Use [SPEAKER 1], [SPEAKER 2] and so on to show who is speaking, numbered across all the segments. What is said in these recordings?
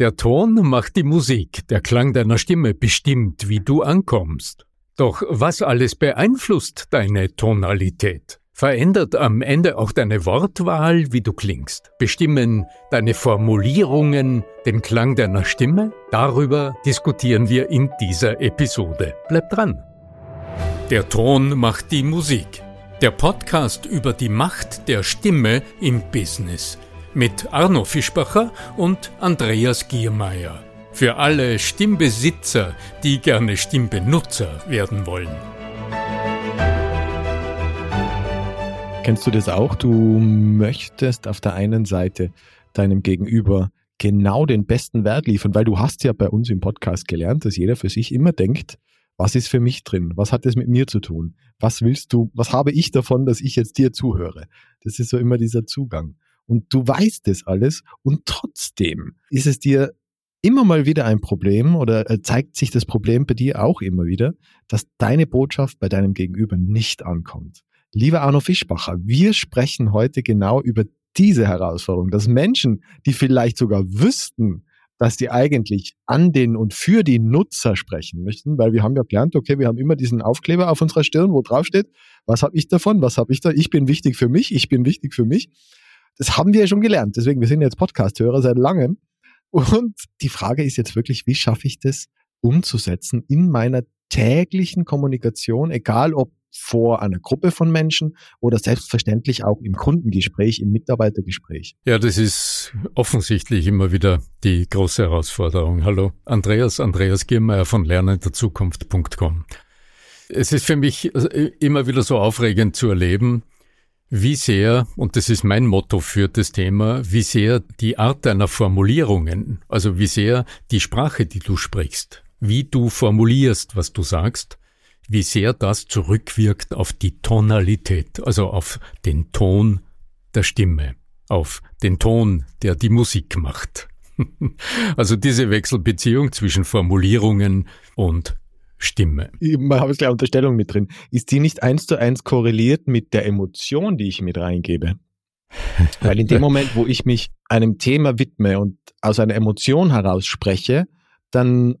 [SPEAKER 1] Der Ton macht die Musik, der Klang deiner Stimme bestimmt, wie du ankommst. Doch was alles beeinflusst deine Tonalität? Verändert am Ende auch deine Wortwahl, wie du klingst? Bestimmen deine Formulierungen den Klang deiner Stimme? Darüber diskutieren wir in dieser Episode. Bleib dran! Der Ton macht die Musik. Der Podcast über die Macht der Stimme im Business mit Arno Fischbacher und Andreas Giermeier. Für alle Stimmbesitzer, die gerne Stimmbenutzer werden wollen.
[SPEAKER 2] Kennst du das auch? Du möchtest auf der einen Seite deinem Gegenüber genau den besten Wert liefern, weil du hast ja bei uns im Podcast gelernt, dass jeder für sich immer denkt, was ist für mich drin? Was hat das mit mir zu tun? Was willst du, was habe ich davon, dass ich jetzt dir zuhöre? Das ist so immer dieser Zugang und du weißt das alles und trotzdem ist es dir immer mal wieder ein Problem oder äh, zeigt sich das Problem bei dir auch immer wieder, dass deine Botschaft bei deinem Gegenüber nicht ankommt. Lieber Arno Fischbacher, wir sprechen heute genau über diese Herausforderung, dass Menschen, die vielleicht sogar wüssten, dass die eigentlich an den und für die Nutzer sprechen möchten, weil wir haben ja gelernt, okay, wir haben immer diesen Aufkleber auf unserer Stirn, wo drauf steht, was habe ich davon, was habe ich da, ich bin wichtig für mich, ich bin wichtig für mich. Das haben wir ja schon gelernt. Deswegen, wir sind jetzt Podcast-Hörer seit langem. Und die Frage ist jetzt wirklich, wie schaffe ich das umzusetzen in meiner täglichen Kommunikation, egal ob vor einer Gruppe von Menschen oder selbstverständlich auch im Kundengespräch, im Mitarbeitergespräch.
[SPEAKER 1] Ja, das ist offensichtlich immer wieder die große Herausforderung. Hallo, Andreas, Andreas Giermeier von lernenderzukunft.com. Es ist für mich äh, immer wieder so aufregend zu erleben, wie sehr, und das ist mein Motto für das Thema, wie sehr die Art deiner Formulierungen, also wie sehr die Sprache, die du sprichst, wie du formulierst, was du sagst, wie sehr das zurückwirkt auf die Tonalität, also auf den Ton der Stimme, auf den Ton, der die Musik macht. also diese Wechselbeziehung zwischen Formulierungen und Stimme.
[SPEAKER 2] Ich habe jetzt gleich Unterstellung mit drin. Ist die nicht eins zu eins korreliert mit der Emotion, die ich mit reingebe? Weil in dem Moment, wo ich mich einem Thema widme und aus einer Emotion heraus spreche, dann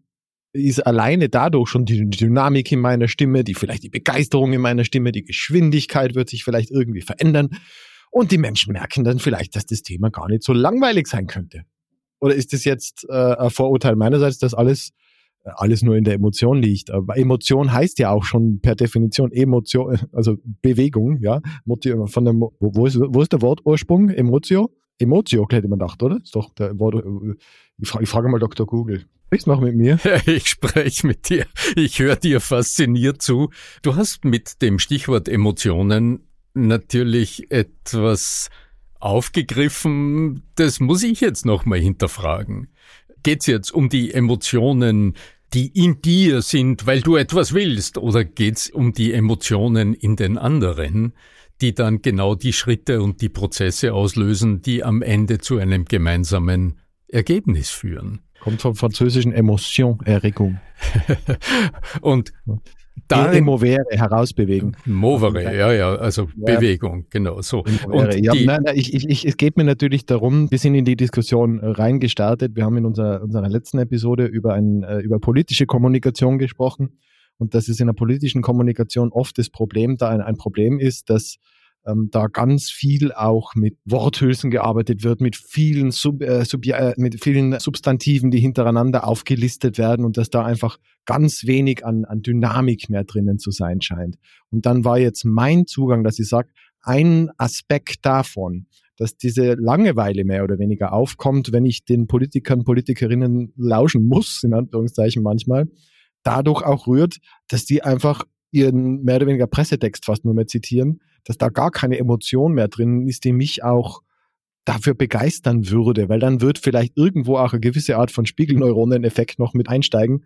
[SPEAKER 2] ist alleine dadurch schon die Dynamik in meiner Stimme, die vielleicht die Begeisterung in meiner Stimme, die Geschwindigkeit wird sich vielleicht irgendwie verändern. Und die Menschen merken dann vielleicht, dass das Thema gar nicht so langweilig sein könnte. Oder ist das jetzt äh, ein Vorurteil meinerseits, dass alles alles nur in der Emotion liegt. Aber Emotion heißt ja auch schon per Definition Emotion, also Bewegung, ja. Von dem, wo, ist, wo ist der Wortursprung? Emotio? Emotio, hätte man gedacht, oder? Ist doch der Wort, ich frage, ich frage mal Dr. Google. Sprichst noch mit mir?
[SPEAKER 1] Ich spreche mit dir. Ich höre dir fasziniert zu. Du hast mit dem Stichwort Emotionen natürlich etwas aufgegriffen, das muss ich jetzt nochmal hinterfragen. Geht's jetzt um die Emotionen die in dir sind, weil du etwas willst, oder geht's um die Emotionen in den anderen, die dann genau die Schritte und die Prozesse auslösen, die am Ende zu einem gemeinsamen Ergebnis führen?
[SPEAKER 2] Kommt vom französischen Emotion, Erregung.
[SPEAKER 1] und
[SPEAKER 2] da movere, herausbewegen.
[SPEAKER 1] Movere, ja, ja, also ja. Bewegung, genau so.
[SPEAKER 2] Und ja, nein, nein, ich, ich, es geht mir natürlich darum, wir sind in die Diskussion reingestartet. Wir haben in unserer, unserer letzten Episode über, ein, äh, über politische Kommunikation gesprochen. Und dass es in der politischen Kommunikation oft das Problem da ein, ein Problem ist, dass ähm, da ganz viel auch mit Worthülsen gearbeitet wird, mit vielen, Sub, äh, Sub, äh, mit vielen Substantiven, die hintereinander aufgelistet werden und dass da einfach ganz wenig an, an Dynamik mehr drinnen zu sein scheint. Und dann war jetzt mein Zugang, dass ich sage, ein Aspekt davon, dass diese Langeweile mehr oder weniger aufkommt, wenn ich den Politikern, Politikerinnen lauschen muss, in Anführungszeichen manchmal, dadurch auch rührt, dass die einfach ihren mehr oder weniger Pressetext fast nur mehr zitieren, dass da gar keine Emotion mehr drin ist, die mich auch dafür begeistern würde, weil dann wird vielleicht irgendwo auch eine gewisse Art von Spiegelneuroneneffekt noch mit einsteigen.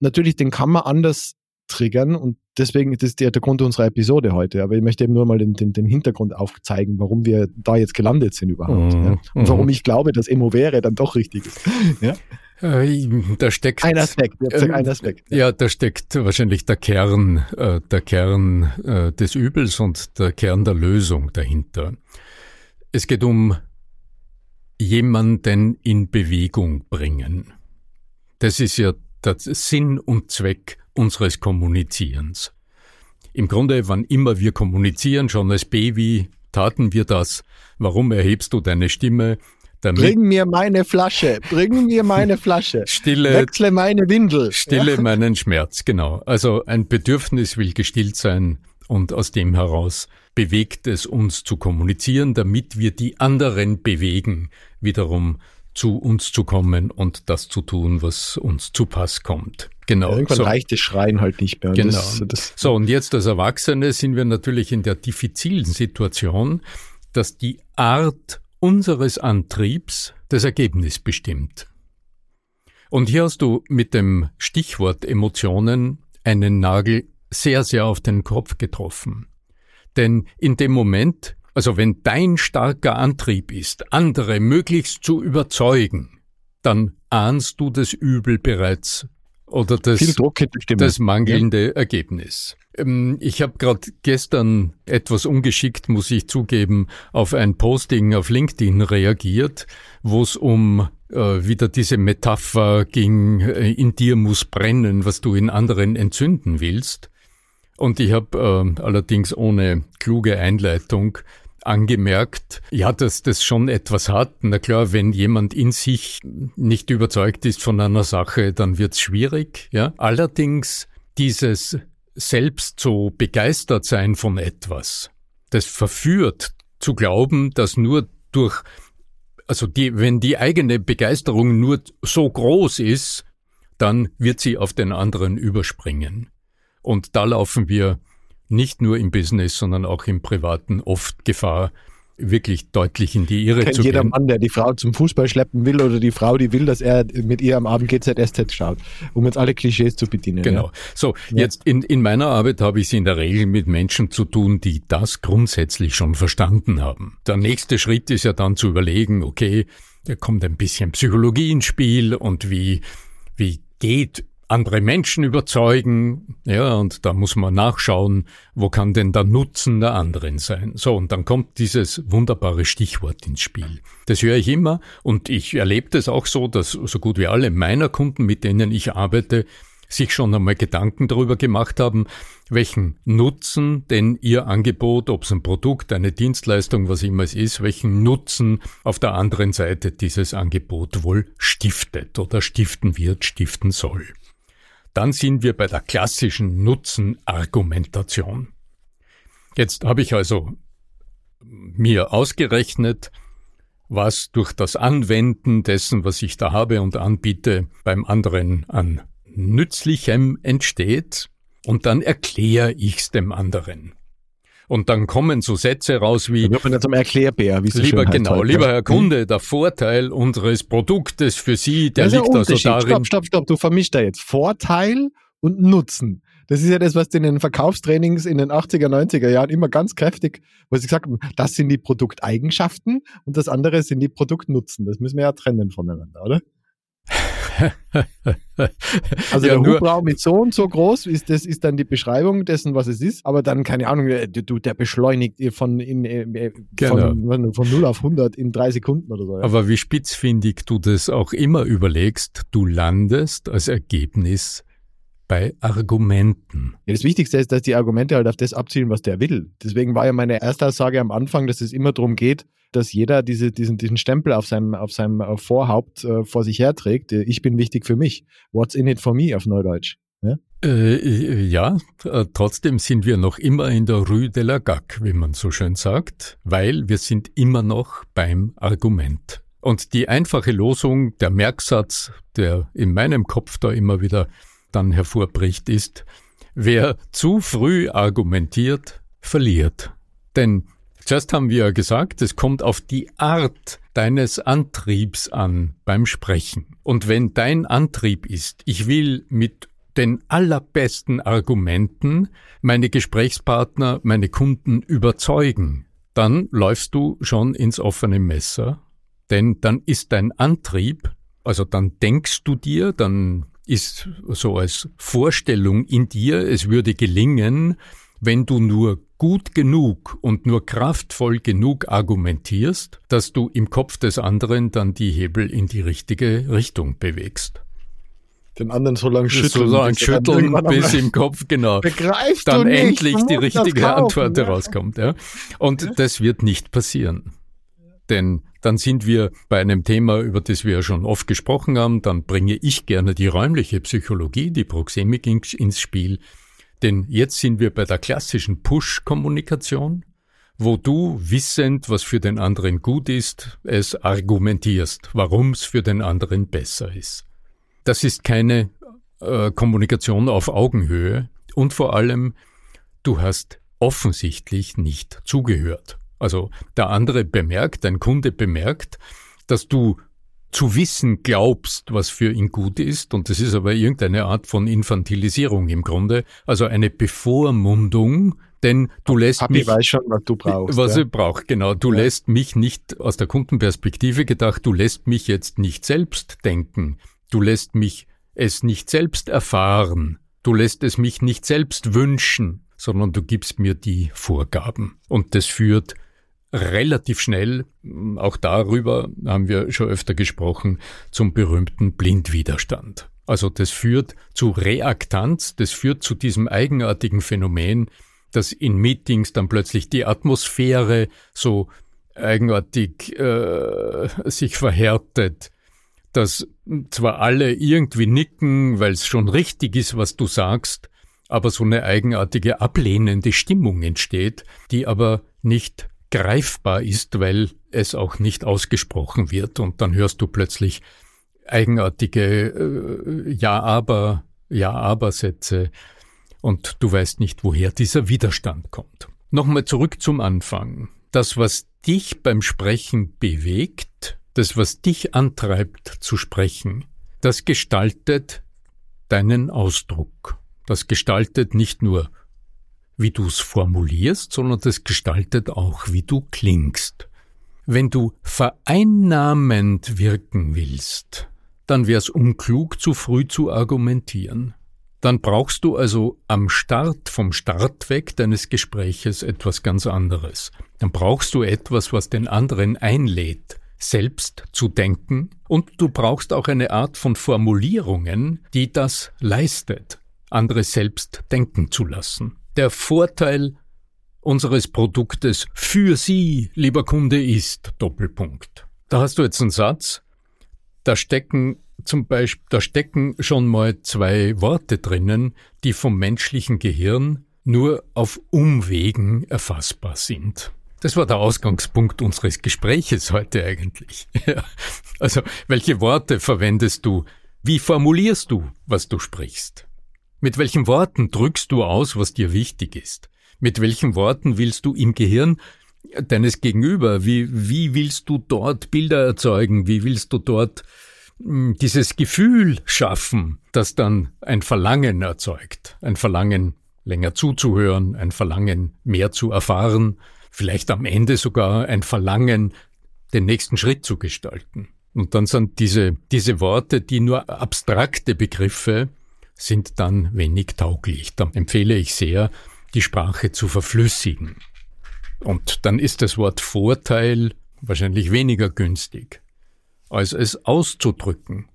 [SPEAKER 2] Natürlich, den kann man anders triggern und deswegen ist das der, der Grund unserer Episode heute. Aber ich möchte eben nur mal den, den, den Hintergrund aufzeigen, warum wir da jetzt gelandet sind überhaupt. Mhm. Ja? Und warum mhm. ich glaube, dass Emo wäre dann doch richtig ist. Ja?
[SPEAKER 1] Äh, da steckt
[SPEAKER 2] ein Aspekt, ähm, ein Aspekt.
[SPEAKER 1] Ja, da steckt wahrscheinlich der Kern, äh, der Kern äh, des Übels und der Kern der Lösung dahinter. Es geht um jemanden in Bewegung bringen. Das ist ja der Sinn und Zweck unseres Kommunizierens. Im Grunde, wann immer wir kommunizieren, schon als Baby, taten wir das. Warum erhebst du deine Stimme?
[SPEAKER 2] Damit bring mir meine Flasche, bring mir meine Flasche.
[SPEAKER 1] Stille,
[SPEAKER 2] Wechsle meine Windel.
[SPEAKER 1] Stille ja. meinen Schmerz, genau. Also ein Bedürfnis will gestillt sein und aus dem heraus bewegt es uns zu kommunizieren, damit wir die anderen bewegen, wiederum zu uns zu kommen und das zu tun, was uns zu Pass kommt.
[SPEAKER 2] Genau. Ja, irgendwann so. reicht das Schreien halt nicht mehr.
[SPEAKER 1] Genau. Das, das, so, und jetzt als Erwachsene sind wir natürlich in der diffizilen Situation, dass die Art unseres Antriebs das Ergebnis bestimmt. Und hier hast du mit dem Stichwort Emotionen einen Nagel sehr, sehr auf den Kopf getroffen. Denn in dem Moment, also wenn dein starker Antrieb ist, andere möglichst zu überzeugen, dann ahnst du das Übel bereits oder das, das mangelnde ja. Ergebnis. Ähm, ich habe gerade gestern etwas ungeschickt, muss ich zugeben, auf ein Posting auf LinkedIn reagiert, wo es um äh, wieder diese Metapher ging, äh, in dir muss brennen, was du in anderen entzünden willst. Und ich habe äh, allerdings ohne kluge Einleitung angemerkt, ja, dass das schon etwas hat. Na klar, wenn jemand in sich nicht überzeugt ist von einer Sache, dann wird's schwierig. Ja, allerdings dieses selbst so begeistert sein von etwas, das verführt zu glauben, dass nur durch, also die, wenn die eigene Begeisterung nur so groß ist, dann wird sie auf den anderen überspringen. Und da laufen wir nicht nur im Business, sondern auch im Privaten oft Gefahr, wirklich deutlich in die Irre Kennt zu
[SPEAKER 2] jeder gehen. Mann, der die Frau zum Fußball schleppen will oder die Frau, die will, dass er mit ihr am Abend GZSZ schaut, um jetzt alle Klischees zu bedienen.
[SPEAKER 1] Genau. Ja. So, ja. jetzt in, in meiner Arbeit habe ich es in der Regel mit Menschen zu tun, die das grundsätzlich schon verstanden haben. Der nächste Schritt ist ja dann zu überlegen, okay, da kommt ein bisschen Psychologie ins Spiel und wie, wie geht andere Menschen überzeugen, ja, und da muss man nachschauen, wo kann denn der Nutzen der anderen sein. So, und dann kommt dieses wunderbare Stichwort ins Spiel. Das höre ich immer und ich erlebe das auch so, dass so gut wie alle meiner Kunden, mit denen ich arbeite, sich schon einmal Gedanken darüber gemacht haben, welchen Nutzen denn ihr Angebot, ob es ein Produkt, eine Dienstleistung, was immer es ist, welchen Nutzen auf der anderen Seite dieses Angebot wohl stiftet oder stiften wird, stiften soll. Dann sind wir bei der klassischen Nutzenargumentation. Jetzt habe ich also mir ausgerechnet, was durch das Anwenden dessen, was ich da habe und anbiete, beim anderen an Nützlichem entsteht, und dann erkläre ich's dem anderen. Und dann kommen so Sätze raus wie,
[SPEAKER 2] wird man ja zum Erklärbär, wie
[SPEAKER 1] es lieber, genau, heute. lieber Herr Kunde, der Vorteil unseres Produktes für Sie, der liegt also darin.
[SPEAKER 2] Stopp, stopp, stopp, du vermischst da jetzt Vorteil und Nutzen. Das ist ja das, was in den Verkaufstrainings in den 80er, 90er Jahren immer ganz kräftig, wo sie gesagt haben, das sind die Produkteigenschaften und das andere sind die Produktnutzen. Das müssen wir ja trennen voneinander, oder? also ja, der Hubraum ist so und so groß, ist, das ist dann die Beschreibung dessen, was es ist. Aber dann, keine Ahnung, äh, du, der beschleunigt von, in, äh, genau. von, von 0 auf 100 in drei Sekunden oder so.
[SPEAKER 1] Ja. Aber wie spitzfindig du das auch immer überlegst, du landest als Ergebnis bei Argumenten.
[SPEAKER 2] Ja, das Wichtigste ist, dass die Argumente halt auf das abzielen, was der will. Deswegen war ja meine erste Aussage am Anfang, dass es immer darum geht, dass jeder diese, diesen, diesen Stempel auf seinem, auf seinem äh, Vorhaupt äh, vor sich herträgt. Äh, ich bin wichtig für mich. What's in it for me auf Neudeutsch?
[SPEAKER 1] Ja, äh, ja äh, trotzdem sind wir noch immer in der Rue de la Gac, wie man so schön sagt, weil wir sind immer noch beim Argument. Und die einfache Losung, der Merksatz, der in meinem Kopf da immer wieder dann hervorbricht, ist, wer zu früh argumentiert, verliert. Denn Zuerst haben wir ja gesagt, es kommt auf die Art deines Antriebs an beim Sprechen. Und wenn dein Antrieb ist, ich will mit den allerbesten Argumenten meine Gesprächspartner, meine Kunden überzeugen, dann läufst du schon ins offene Messer, denn dann ist dein Antrieb, also dann denkst du dir, dann ist so als Vorstellung in dir, es würde gelingen, wenn du nur gut genug und nur kraftvoll genug argumentierst, dass du im Kopf des anderen dann die Hebel in die richtige Richtung bewegst.
[SPEAKER 2] Den anderen so lange schütteln.
[SPEAKER 1] So lange schütteln, bis im Kopf, genau.
[SPEAKER 2] Begreifst
[SPEAKER 1] dann
[SPEAKER 2] nicht,
[SPEAKER 1] endlich die richtige Antwort ja. herauskommt. Ja. Und ja. das wird nicht passieren. Denn dann sind wir bei einem Thema, über das wir ja schon oft gesprochen haben, dann bringe ich gerne die räumliche Psychologie, die Proxemik ins Spiel, denn jetzt sind wir bei der klassischen Push-Kommunikation, wo du wissend, was für den anderen gut ist, es argumentierst, warum es für den anderen besser ist. Das ist keine äh, Kommunikation auf Augenhöhe und vor allem, du hast offensichtlich nicht zugehört. Also der andere bemerkt, dein Kunde bemerkt, dass du zu wissen glaubst, was für ihn gut ist, und das ist aber irgendeine Art von Infantilisierung im Grunde, also eine Bevormundung, denn du lässt
[SPEAKER 2] Papi
[SPEAKER 1] mich,
[SPEAKER 2] weiß schon, was du brauchst.
[SPEAKER 1] Was ja. ich brauche, genau. Du ja. lässt mich nicht aus der Kundenperspektive gedacht, du lässt mich jetzt nicht selbst denken. Du lässt mich es nicht selbst erfahren. Du lässt es mich nicht selbst wünschen, sondern du gibst mir die Vorgaben. Und das führt relativ schnell, auch darüber haben wir schon öfter gesprochen, zum berühmten Blindwiderstand. Also das führt zu Reaktanz, das führt zu diesem eigenartigen Phänomen, dass in Meetings dann plötzlich die Atmosphäre so eigenartig äh, sich verhärtet, dass zwar alle irgendwie nicken, weil es schon richtig ist, was du sagst, aber so eine eigenartige ablehnende Stimmung entsteht, die aber nicht greifbar ist, weil es auch nicht ausgesprochen wird und dann hörst du plötzlich eigenartige äh, Ja-aber, Ja-aber-Sätze und du weißt nicht, woher dieser Widerstand kommt. Nochmal zurück zum Anfang. Das, was dich beim Sprechen bewegt, das, was dich antreibt zu sprechen, das gestaltet deinen Ausdruck. Das gestaltet nicht nur wie du es formulierst, sondern das gestaltet auch, wie du klingst. Wenn du vereinnahmend wirken willst, dann wär's unklug, zu früh zu argumentieren. Dann brauchst du also am Start, vom Start weg deines Gespräches etwas ganz anderes. Dann brauchst du etwas, was den anderen einlädt, selbst zu denken, und du brauchst auch eine Art von Formulierungen, die das leistet, andere selbst denken zu lassen der Vorteil unseres Produktes für Sie, lieber Kunde, ist Doppelpunkt. Da hast du jetzt einen Satz, da stecken zum Beispiel, da stecken schon mal zwei Worte drinnen, die vom menschlichen Gehirn nur auf Umwegen erfassbar sind. Das war der Ausgangspunkt unseres Gespräches heute eigentlich. also, welche Worte verwendest du? Wie formulierst du, was du sprichst? Mit welchen Worten drückst du aus, was dir wichtig ist? Mit welchen Worten willst du im Gehirn deines Gegenüber, wie, wie willst du dort Bilder erzeugen? Wie willst du dort hm, dieses Gefühl schaffen, das dann ein Verlangen erzeugt? Ein Verlangen, länger zuzuhören, ein Verlangen, mehr zu erfahren, vielleicht am Ende sogar ein Verlangen, den nächsten Schritt zu gestalten. Und dann sind diese, diese Worte, die nur abstrakte Begriffe sind dann wenig tauglich. Da empfehle ich sehr, die Sprache zu verflüssigen. Und dann ist das Wort Vorteil wahrscheinlich weniger günstig, als es auszudrücken.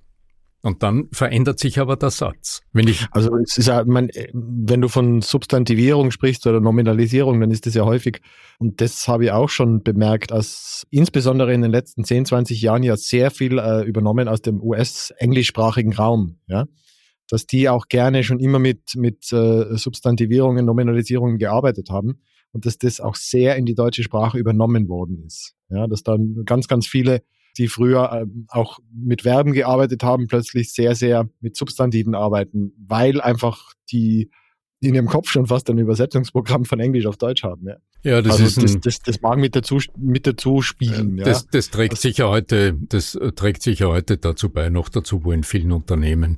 [SPEAKER 1] Und dann verändert sich aber der Satz.
[SPEAKER 2] Wenn ich also es ist ja, mein, wenn du von Substantivierung sprichst oder Nominalisierung, dann ist das ja häufig, und das habe ich auch schon bemerkt, als insbesondere in den letzten 10, 20 Jahren ja sehr viel äh, übernommen aus dem US-englischsprachigen Raum. Ja? Dass die auch gerne schon immer mit, mit äh, Substantivierungen, Nominalisierungen gearbeitet haben und dass das auch sehr in die deutsche Sprache übernommen worden ist. Ja, dass dann ganz, ganz viele, die früher äh, auch mit Verben gearbeitet haben, plötzlich sehr, sehr mit Substantiven arbeiten, weil einfach die in ihrem Kopf schon fast ein Übersetzungsprogramm von Englisch auf Deutsch haben. Ja,
[SPEAKER 1] ja das
[SPEAKER 2] also
[SPEAKER 1] ist
[SPEAKER 2] das, das, das mag mit dazu, mit dazu spielen.
[SPEAKER 1] Das, ja. das trägt das, sicher heute, das trägt sicher heute dazu bei, noch dazu, wo in vielen Unternehmen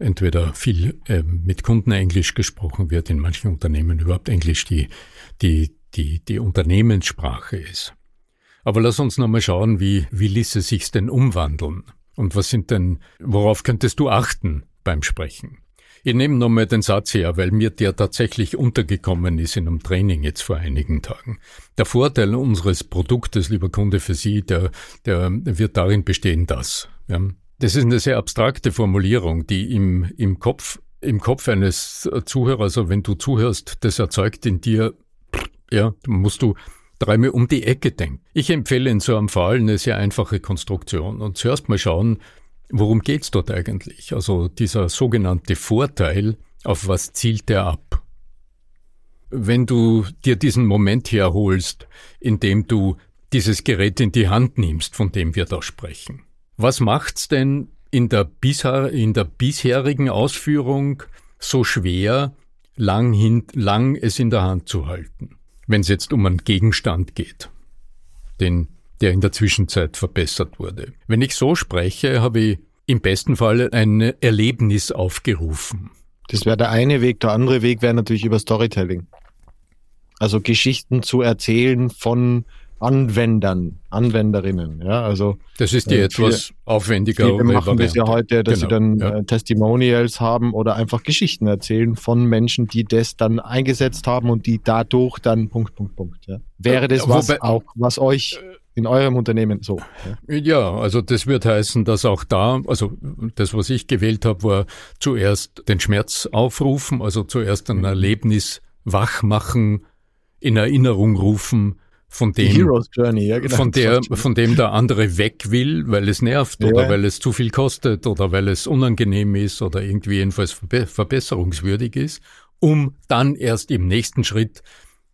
[SPEAKER 1] entweder viel äh, mit Kunden Englisch gesprochen wird, in manchen Unternehmen überhaupt Englisch die, die, die, die Unternehmenssprache ist. Aber lass uns nochmal schauen, wie, wie ließe sich's denn umwandeln? Und was sind denn, worauf könntest du achten beim Sprechen? Ich nehme nochmal den Satz her, weil mir der tatsächlich untergekommen ist in einem Training jetzt vor einigen Tagen. Der Vorteil unseres Produktes, lieber Kunde, für Sie, der, der wird darin bestehen, dass. Ja, das ist eine sehr abstrakte Formulierung, die im, im Kopf im Kopf eines Zuhörers, also wenn du zuhörst, das erzeugt in dir, ja, musst du dreimal um die Ecke denken. Ich empfehle in so einem Fall eine sehr einfache Konstruktion und zuerst mal schauen, Worum geht's dort eigentlich? Also dieser sogenannte Vorteil, auf was zielt der ab? Wenn du dir diesen Moment herholst, in dem du dieses Gerät in die Hand nimmst, von dem wir da sprechen. Was macht's denn in der, bisher, in der bisherigen Ausführung so schwer, lang, hin, lang es in der Hand zu halten, wenn es jetzt um einen Gegenstand geht, den der in der Zwischenzeit verbessert wurde. Wenn ich so spreche, habe ich im besten Fall ein Erlebnis aufgerufen.
[SPEAKER 2] Das wäre der eine Weg. Der andere Weg wäre natürlich über Storytelling. Also Geschichten zu erzählen von Anwendern, Anwenderinnen. Ja, also
[SPEAKER 1] das ist die äh, etwas viele, aufwendiger.
[SPEAKER 2] Viele machen das ja heute, dass genau, sie dann ja. äh, Testimonials haben oder einfach Geschichten erzählen von Menschen, die das dann eingesetzt haben und die dadurch dann Punkt, Punkt, Punkt. Ja. Wäre das was Wobei, auch, was euch in eurem Unternehmen so?
[SPEAKER 1] Ja? ja, also das wird heißen, dass auch da, also das, was ich gewählt habe, war zuerst den Schmerz aufrufen, also zuerst ein Erlebnis wach machen, in Erinnerung rufen, von dem,
[SPEAKER 2] Journey, ja,
[SPEAKER 1] genau, von, der, von dem der andere weg will, weil es nervt oder weil es zu viel kostet oder weil es unangenehm ist oder irgendwie jedenfalls verbesserungswürdig ist, um dann erst im nächsten Schritt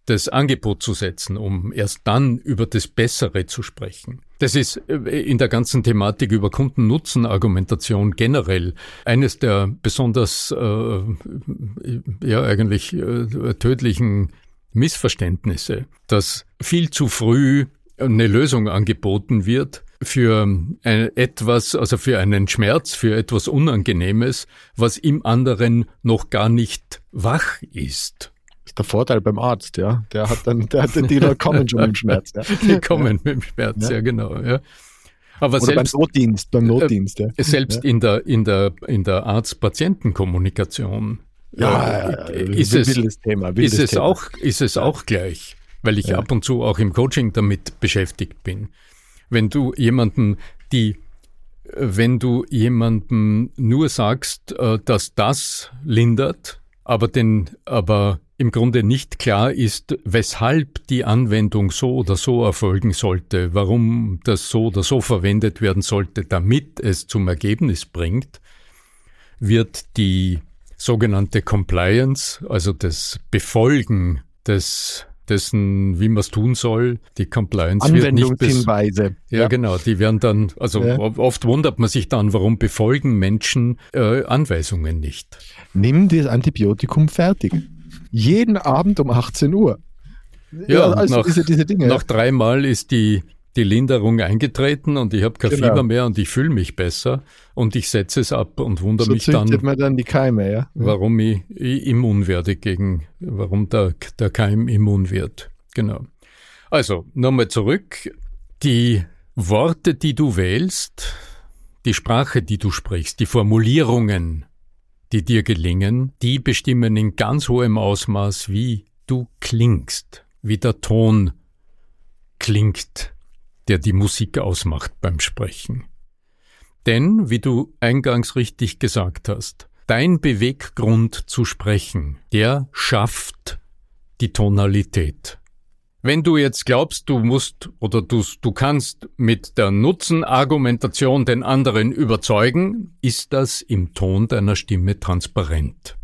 [SPEAKER 1] das Angebot zu setzen, um erst dann über das Bessere zu sprechen. Das ist äh, in der ganzen Thematik über Kundennutzen-Argumentation generell eines der besonders, äh, ja eigentlich äh, tödlichen Missverständnisse, dass viel zu früh eine Lösung angeboten wird für ein, etwas, also für einen Schmerz, für etwas Unangenehmes, was im anderen noch gar nicht wach ist
[SPEAKER 2] ist der Vorteil beim Arzt, ja. Der hat dann, der hat, die Leute kommen schon mit dem Schmerz. Ja.
[SPEAKER 1] Die kommen ja. mit dem Schmerz, ja, ja genau. Ja.
[SPEAKER 2] Aber Oder selbst, beim Notdienst, beim Notdienst, ja.
[SPEAKER 1] Äh, selbst in der, in der, in der Arzt-Patienten-Kommunikation
[SPEAKER 2] ja, äh, ist, es, Thema,
[SPEAKER 1] ist es Thema. auch, ist es auch gleich, weil ich ab und zu auch im Coaching damit beschäftigt bin. Wenn du jemanden, die wenn du jemandem nur sagst, äh, dass das lindert, aber den, aber im Grunde nicht klar ist, weshalb die Anwendung so oder so erfolgen sollte, warum das so oder so verwendet werden sollte, damit es zum Ergebnis bringt, wird die sogenannte Compliance, also das Befolgen des dessen, wie man es tun soll. Die Compliance wird nicht
[SPEAKER 2] Hinweise.
[SPEAKER 1] Ja, ja, genau. Die werden dann, also ja. oft wundert man sich dann, warum befolgen Menschen äh, Anweisungen nicht.
[SPEAKER 2] Nimm das Antibiotikum fertig. Jeden Abend um 18 Uhr.
[SPEAKER 1] Ja, also nach, diese, diese Dinge. Nach dreimal ist die, die Linderung eingetreten und ich habe kein genau. Fieber mehr und ich fühle mich besser und ich setze es ab und wundere so mich dann,
[SPEAKER 2] man dann die Keime, ja?
[SPEAKER 1] warum ich, ich immun werde gegen, warum der, der Keim immun wird. Genau. Also, nochmal zurück. Die Worte, die du wählst, die Sprache, die du sprichst, die Formulierungen, die dir gelingen, die bestimmen in ganz hohem Ausmaß, wie du klingst, wie der Ton klingt, der die Musik ausmacht beim Sprechen. Denn, wie du eingangs richtig gesagt hast, dein Beweggrund zu sprechen, der schafft die Tonalität. Wenn du jetzt glaubst, du musst oder du, du kannst mit der Nutzenargumentation den anderen überzeugen, ist das im Ton deiner Stimme transparent.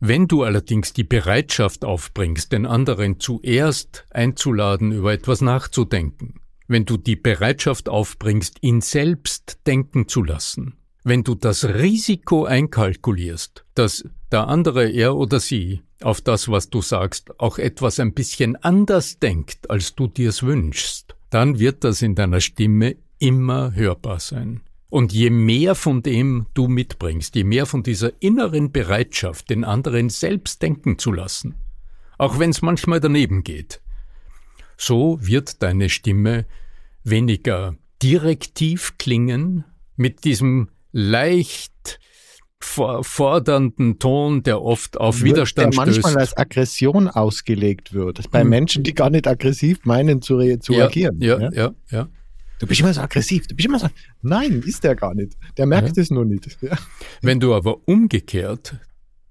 [SPEAKER 1] Wenn du allerdings die Bereitschaft aufbringst, den anderen zuerst einzuladen, über etwas nachzudenken, wenn du die Bereitschaft aufbringst, ihn selbst denken zu lassen, wenn du das Risiko einkalkulierst, dass der andere, er oder sie, auf das, was du sagst, auch etwas ein bisschen anders denkt, als du dir's wünschst, dann wird das in deiner Stimme immer hörbar sein. Und je mehr von dem du mitbringst, je mehr von dieser inneren Bereitschaft, den anderen selbst denken zu lassen, auch wenn es manchmal daneben geht, so wird deine Stimme weniger direktiv klingen, mit diesem leicht fordernden Ton, der oft auf Widerstand
[SPEAKER 2] der
[SPEAKER 1] manchmal
[SPEAKER 2] stößt. als Aggression ausgelegt wird. Bei hm. Menschen, die gar nicht aggressiv meinen zu, re zu
[SPEAKER 1] ja,
[SPEAKER 2] agieren.
[SPEAKER 1] Ja, ja, ja, ja.
[SPEAKER 2] Du bist immer so aggressiv, du bist immer so. Nein, ist der gar nicht. Der merkt ja. es nur nicht.
[SPEAKER 1] Wenn du aber umgekehrt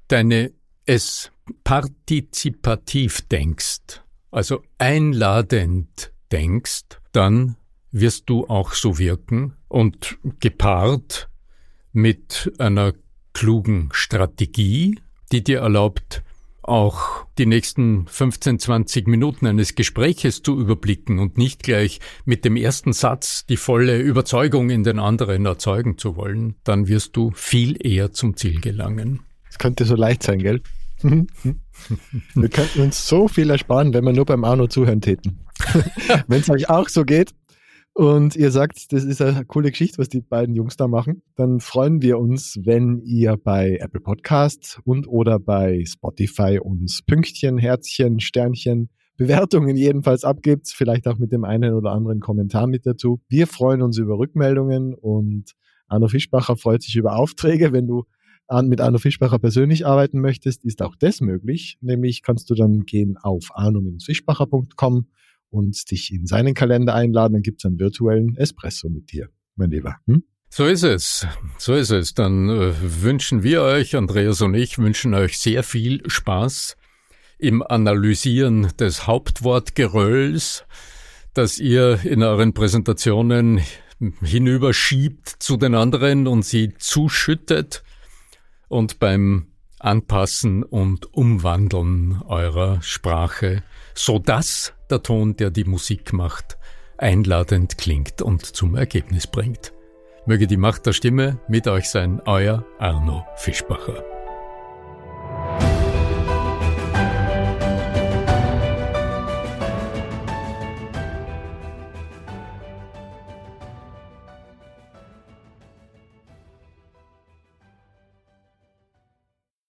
[SPEAKER 1] deine es partizipativ denkst, also einladend denkst, dann wirst du auch so wirken und gepaart mit einer klugen Strategie, die dir erlaubt, auch die nächsten 15, 20 Minuten eines Gespräches zu überblicken und nicht gleich mit dem ersten Satz die volle Überzeugung in den anderen erzeugen zu wollen, dann wirst du viel eher zum Ziel gelangen.
[SPEAKER 2] Es könnte so leicht sein, gell? wir könnten uns so viel ersparen, wenn wir nur beim Arno zuhören täten. wenn es euch auch so geht, und ihr sagt, das ist eine coole Geschichte, was die beiden Jungs da machen, dann freuen wir uns, wenn ihr bei Apple Podcasts und oder bei Spotify uns Pünktchen, Herzchen, Sternchen, Bewertungen jedenfalls abgibt, vielleicht auch mit dem einen oder anderen Kommentar mit dazu. Wir freuen uns über Rückmeldungen und Arno Fischbacher freut sich über Aufträge. Wenn du mit Arno Fischbacher persönlich arbeiten möchtest, ist auch das möglich. Nämlich kannst du dann gehen auf arno-fischbacher.com und dich in seinen Kalender einladen, dann gibt es einen virtuellen Espresso mit dir, mein Lieber. Hm?
[SPEAKER 1] So ist es. So ist es. Dann äh, wünschen wir euch, Andreas und ich, wünschen euch sehr viel Spaß im Analysieren des Hauptwortgerölls, das ihr in euren Präsentationen hinüberschiebt zu den anderen und sie zuschüttet und beim Anpassen und Umwandeln eurer Sprache, so dass der Ton, der die Musik macht, einladend klingt und zum Ergebnis bringt. Möge die Macht der Stimme mit euch sein, euer Arno Fischbacher.